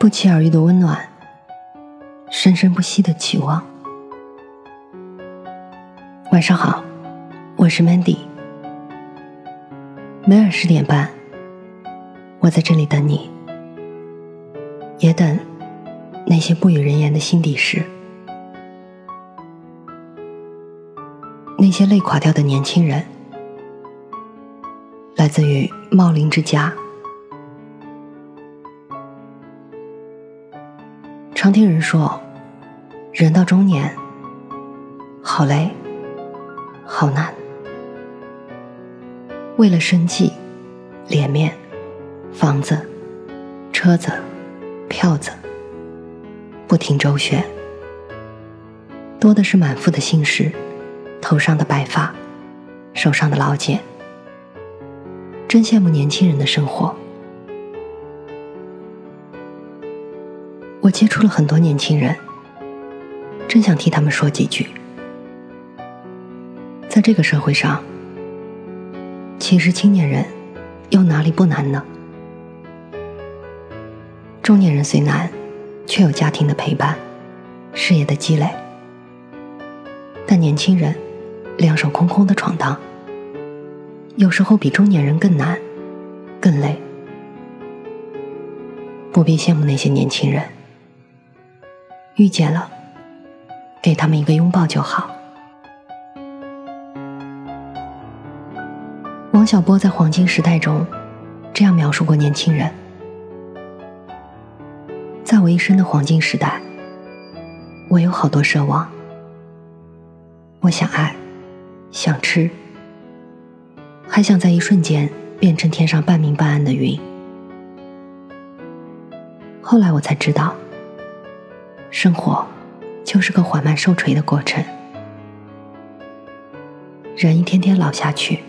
不期而遇的温暖，生生不息的期望。晚上好，我是 Mandy。每晚十点半，我在这里等你，也等那些不与人言的心底事。那些累垮掉的年轻人，来自于茂林之家。常听人说，人到中年，好累，好难。为了生计、脸面、房子、车子、票子，不停周旋，多的是满腹的心事，头上的白发，手上的老茧。真羡慕年轻人的生活。我接触了很多年轻人，真想替他们说几句。在这个社会上，其实青年人又哪里不难呢？中年人虽难，却有家庭的陪伴，事业的积累。但年轻人两手空空的闯荡，有时候比中年人更难，更累。不必羡慕那些年轻人。遇见了，给他们一个拥抱就好。王小波在《黄金时代》中这样描述过年轻人：在我一生的黄金时代，我有好多奢望。我想爱，想吃，还想在一瞬间变成天上半明半暗的云。后来我才知道。生活就是个缓慢受锤的过程，人一天天老下去，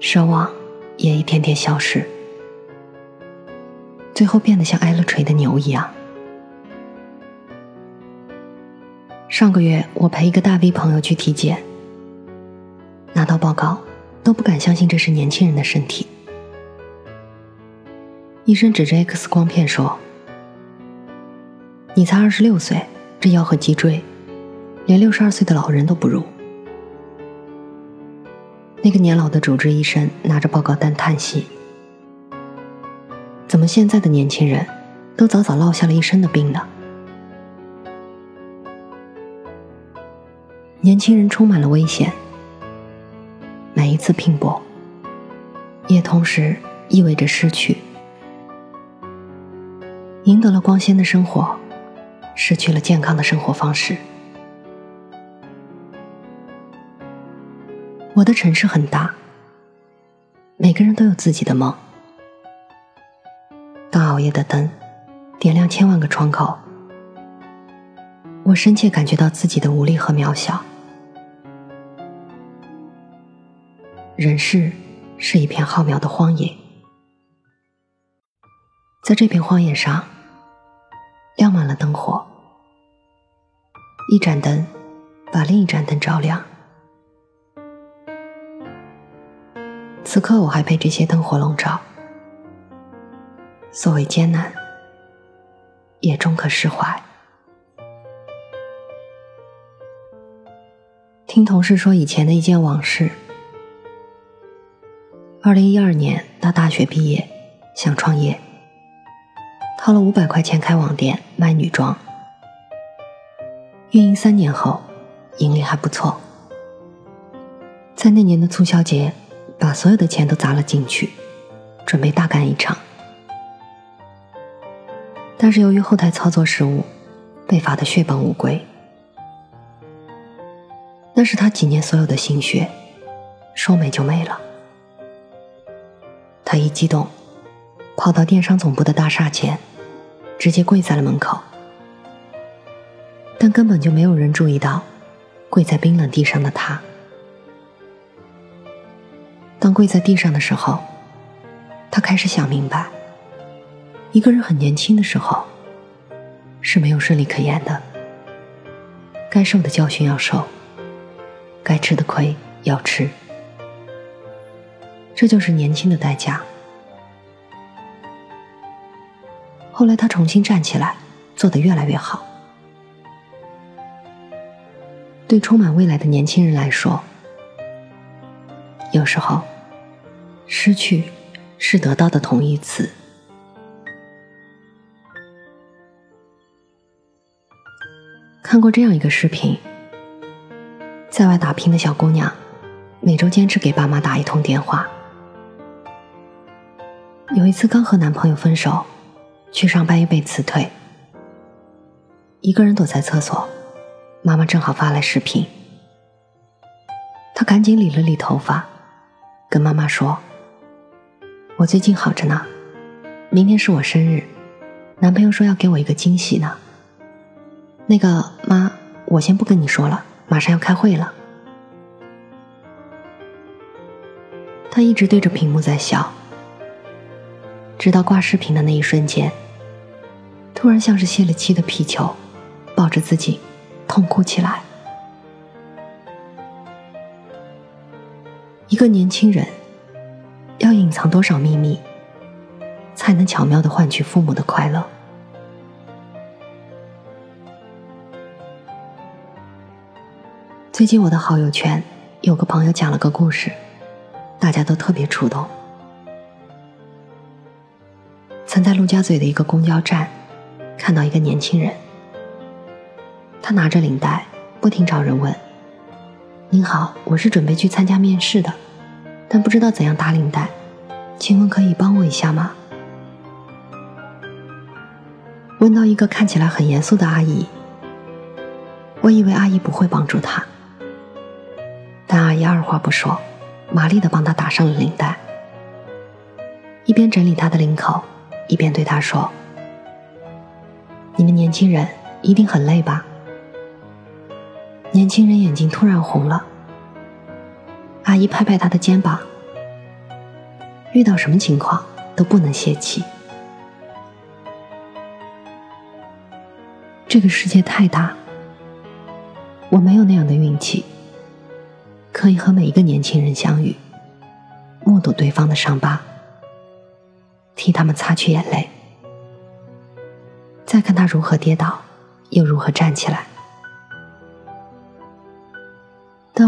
奢望也一天天消失，最后变得像挨了锤的牛一样。上个月我陪一个大 V 朋友去体检，拿到报告都不敢相信这是年轻人的身体，医生指着 X 光片说。你才二十六岁，这腰和脊椎，连六十二岁的老人都不如。那个年老的主治医生拿着报告单叹息：“怎么现在的年轻人，都早早落下了一身的病呢？”年轻人充满了危险，每一次拼搏，也同时意味着失去。赢得了光鲜的生活。失去了健康的生活方式。我的城市很大，每个人都有自己的梦。当熬夜的灯点亮千万个窗口，我深切感觉到自己的无力和渺小。人世是一片浩渺的荒野，在这片荒野上，亮满了灯火。一盏灯把另一盏灯照亮。此刻我还被这些灯火笼罩。所谓艰难，也终可释怀。听同事说以前的一件往事：二零一二年，他大学毕业，想创业，掏了五百块钱开网店卖女装。运营三年后，盈利还不错。在那年的促销节，把所有的钱都砸了进去，准备大干一场。但是由于后台操作失误，被罚的血本无归。那是他几年所有的心血，说没就没了。他一激动，跑到电商总部的大厦前，直接跪在了门口。但根本就没有人注意到，跪在冰冷地上的他。当跪在地上的时候，他开始想明白：一个人很年轻的时候，是没有顺利可言的。该受的教训要受，该吃的亏要吃，这就是年轻的代价。后来他重新站起来，做得越来越好。对充满未来的年轻人来说，有时候，失去是得到的同义词。看过这样一个视频，在外打拼的小姑娘，每周坚持给爸妈打一通电话。有一次刚和男朋友分手，去上班又被辞退，一个人躲在厕所。妈妈正好发来视频，她赶紧理了理头发，跟妈妈说：“我最近好着呢，明天是我生日，男朋友说要给我一个惊喜呢。那个妈，我先不跟你说了，马上要开会了。”她一直对着屏幕在笑，直到挂视频的那一瞬间，突然像是泄了气的皮球，抱着自己。痛哭起来。一个年轻人要隐藏多少秘密，才能巧妙的换取父母的快乐？最近我的好友圈有个朋友讲了个故事，大家都特别触动。曾在陆家嘴的一个公交站看到一个年轻人。他拿着领带，不停找人问：“您好，我是准备去参加面试的，但不知道怎样打领带，请问可以帮我一下吗？”问到一个看起来很严肃的阿姨，我以为阿姨不会帮助他，但阿姨二话不说，麻利的帮他打上了领带，一边整理他的领口，一边对他说：“你们年轻人一定很累吧？”年轻人眼睛突然红了，阿姨拍拍他的肩膀，遇到什么情况都不能泄气。这个世界太大，我没有那样的运气，可以和每一个年轻人相遇，目睹对方的伤疤，替他们擦去眼泪，再看他如何跌倒，又如何站起来。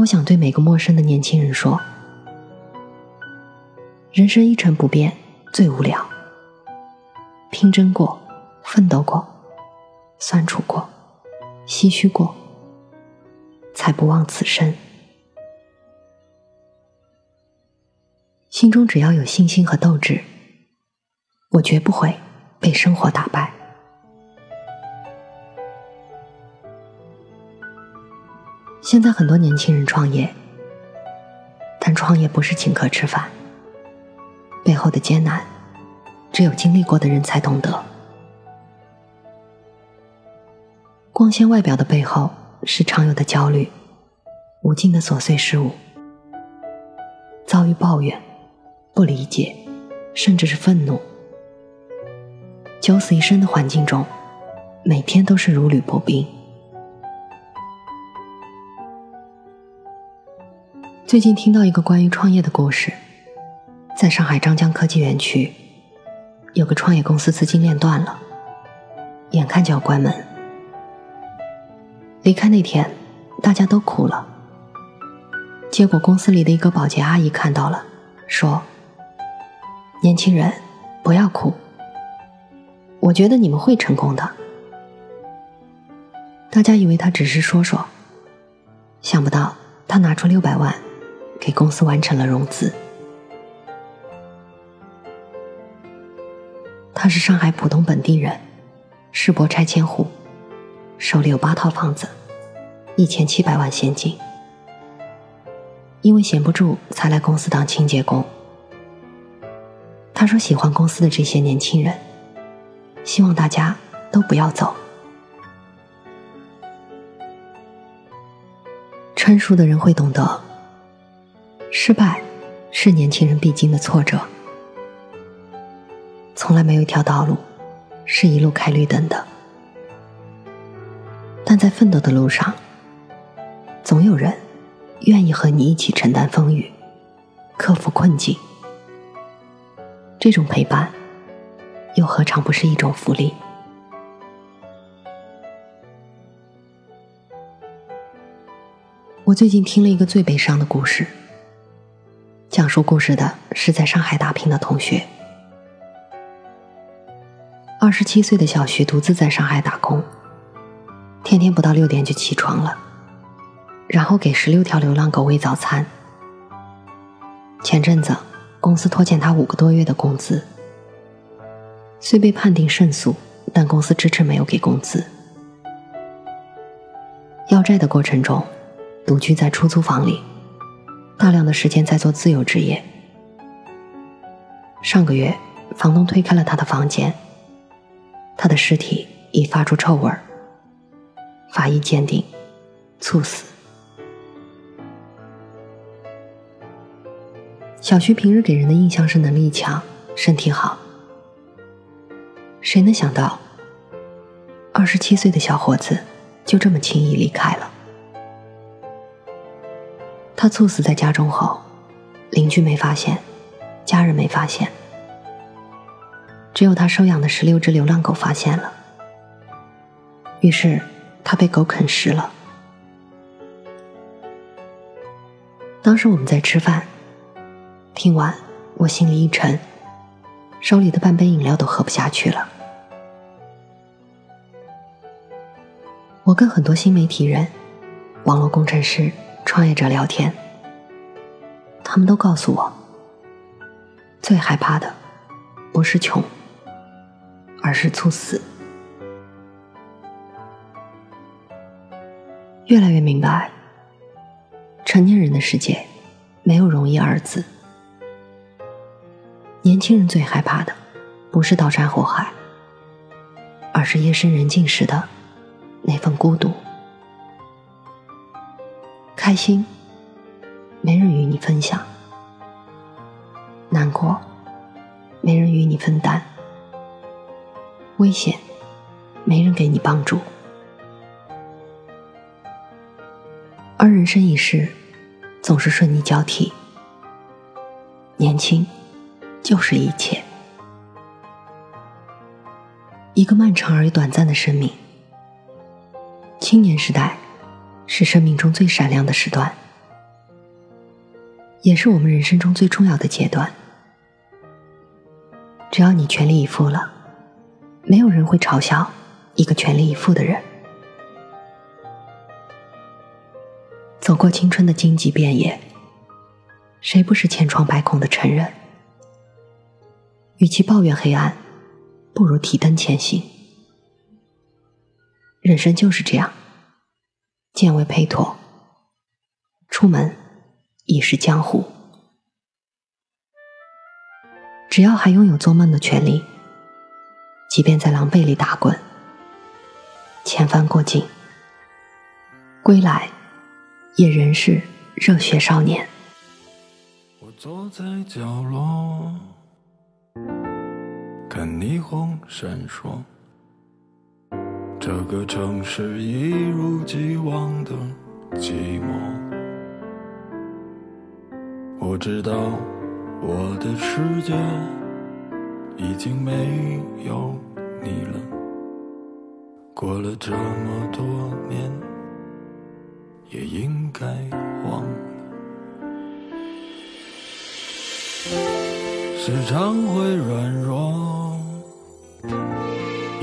我想对每个陌生的年轻人说：人生一成不变最无聊。拼争过，奋斗过，酸楚过，唏嘘过，才不枉此生。心中只要有信心和斗志，我绝不会被生活打败。现在很多年轻人创业，但创业不是请客吃饭，背后的艰难，只有经历过的人才懂得。光鲜外表的背后，是常有的焦虑，无尽的琐碎事物，遭遇抱怨、不理解，甚至是愤怒，九死一生的环境中，每天都是如履薄冰。最近听到一个关于创业的故事，在上海张江科技园区，有个创业公司资金链断了，眼看就要关门。离开那天，大家都哭了。结果公司里的一个保洁阿姨看到了，说：“年轻人，不要哭，我觉得你们会成功的。”大家以为他只是说说，想不到他拿出六百万。给公司完成了融资。他是上海浦东本地人，世博拆迁户，手里有八套房子，一千七百万现金。因为闲不住，才来公司当清洁工。他说喜欢公司的这些年轻人，希望大家都不要走。成熟的人会懂得。失败是年轻人必经的挫折，从来没有一条道路是一路开绿灯的。但在奋斗的路上，总有人愿意和你一起承担风雨，克服困境。这种陪伴，又何尝不是一种福利？我最近听了一个最悲伤的故事。讲述故事的是在上海打拼的同学。二十七岁的小徐独自在上海打工，天天不到六点就起床了，然后给十六条流浪狗喂早餐。前阵子公司拖欠他五个多月的工资，虽被判定胜诉，但公司迟迟没有给工资。要债的过程中。独居在出租房里，大量的时间在做自由职业。上个月，房东推开了他的房间，他的尸体已发出臭味儿。法医鉴定，猝死。小徐平日给人的印象是能力强、身体好，谁能想到，二十七岁的小伙子就这么轻易离开了？他猝死在家中后，邻居没发现，家人没发现，只有他收养的十六只流浪狗发现了。于是他被狗啃食了。当时我们在吃饭，听完我心里一沉，手里的半杯饮料都喝不下去了。我跟很多新媒体人、网络工程师。创业者聊天，他们都告诉我，最害怕的不是穷，而是猝死。越来越明白，成年人的世界没有容易二字。年轻人最害怕的不是刀山火海，而是夜深人静时的那份孤独。开心，没人与你分享；难过，没人与你分担；危险，没人给你帮助。而人生一世，总是顺逆交替。年轻，就是一切。一个漫长而又短暂的生命，青年时代。是生命中最闪亮的时段，也是我们人生中最重要的阶段。只要你全力以赴了，没有人会嘲笑一个全力以赴的人。走过青春的荆棘遍野，谁不是千疮百孔的成人？与其抱怨黑暗，不如提灯前行。人生就是这样。见为佩妥，出门已是江湖。只要还拥有做梦的权利，即便在狼狈里打滚，千帆过尽，归来也仍是热血少年。我坐在角落，看霓虹闪烁。这个城市一如既往的寂寞。我知道我的世界已经没有你了。过了这么多年，也应该忘了。时常会软弱。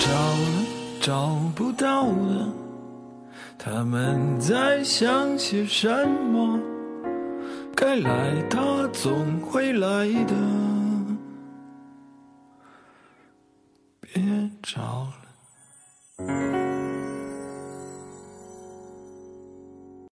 找了，找不到了。他们在想些什么？该来，他总会来的。别找了。